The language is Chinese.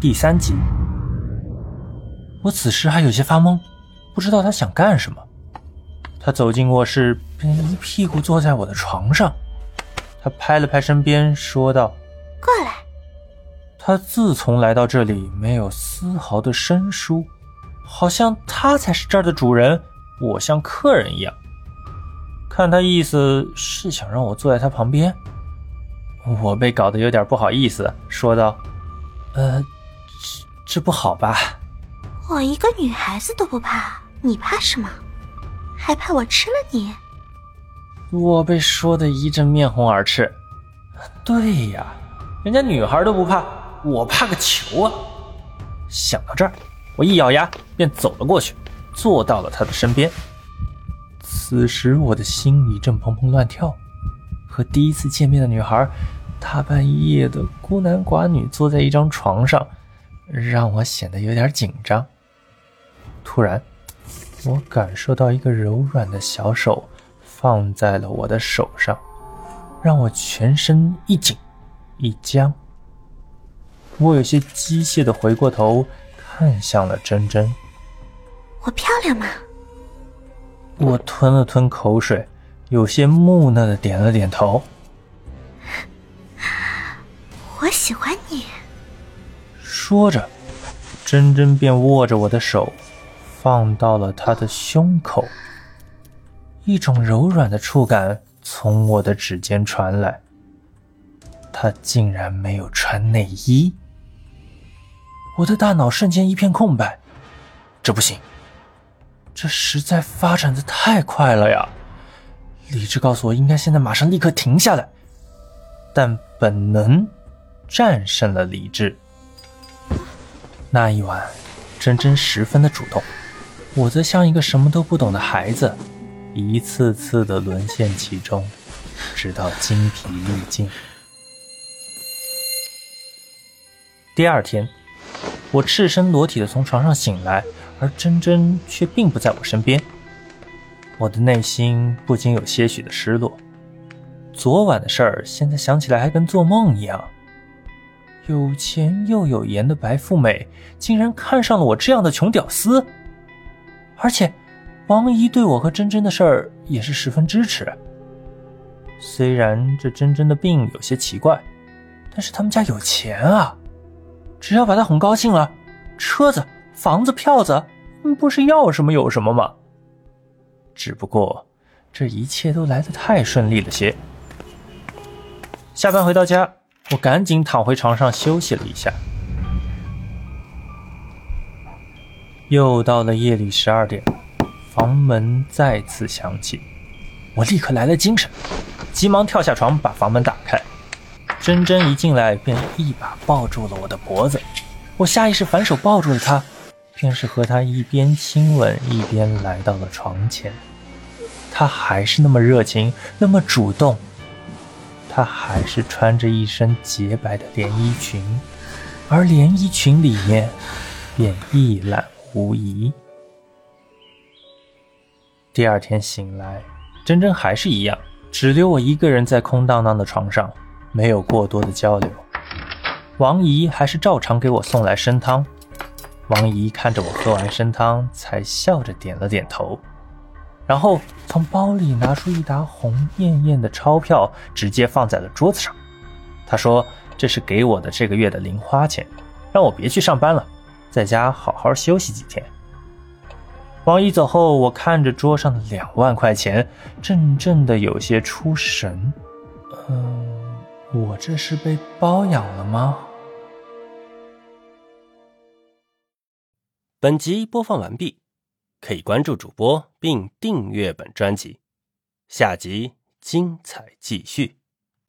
第三集。我此时还有些发懵，不知道他想干什么。他走进卧室，便一屁股坐在我的床上。他拍了拍身边，说道：“过来。”他自从来到这里，没有丝毫的生疏，好像他才是这儿的主人，我像客人一样。看他意思是想让我坐在他旁边，我被搞得有点不好意思，说道：“呃，这这不好吧？我一个女孩子都不怕，你怕什么？还怕我吃了你？”我被说的一阵面红耳赤。对呀，人家女孩都不怕。我怕个球啊！想到这儿，我一咬牙便走了过去，坐到了他的身边。此时我的心里正砰砰乱跳，和第一次见面的女孩大半夜的孤男寡女坐在一张床上，让我显得有点紧张。突然，我感受到一个柔软的小手放在了我的手上，让我全身一紧一僵。我有些机械的回过头，看向了珍珍。我漂亮吗？我吞了吞口水，有些木讷的点了点头。我喜欢你。说着，珍珍便握着我的手，放到了他的胸口。一种柔软的触感从我的指尖传来。他竟然没有穿内衣。我的大脑瞬间一片空白，这不行，这实在发展的太快了呀！理智告诉我应该现在马上立刻停下来，但本能战胜了理智。那一晚，珍珍十分的主动，我则像一个什么都不懂的孩子，一次次的沦陷其中，直到精疲力尽。第二天。我赤身裸体的从床上醒来，而珍珍却并不在我身边。我的内心不禁有些许的失落。昨晚的事儿，现在想起来还跟做梦一样。有钱又有颜的白富美，竟然看上了我这样的穷屌丝。而且，王姨对我和珍珍的事儿也是十分支持。虽然这珍珍的病有些奇怪，但是他们家有钱啊。只要把她哄高兴了，车子、房子、票子，不是要什么有什么吗？只不过这一切都来得太顺利了些。下班回到家，我赶紧躺回床上休息了一下。又到了夜里十二点，房门再次响起，我立刻来了精神，急忙跳下床把房门打开。珍珍一进来便一把抱住了我的脖子，我下意识反手抱住了她，便是和她一边亲吻一边来到了床前。她还是那么热情，那么主动。她还是穿着一身洁白的连衣裙，而连衣裙里面便一览无遗。第二天醒来，珍珍还是一样，只留我一个人在空荡荡的床上。没有过多的交流，王姨还是照常给我送来参汤。王姨看着我喝完参汤，才笑着点了点头，然后从包里拿出一沓红艳艳的钞票，直接放在了桌子上。他说：“这是给我的这个月的零花钱，让我别去上班了，在家好好休息几天。”王姨走后，我看着桌上的两万块钱，怔怔的有些出神。嗯。我这是被包养了吗？本集播放完毕，可以关注主播并订阅本专辑，下集精彩继续。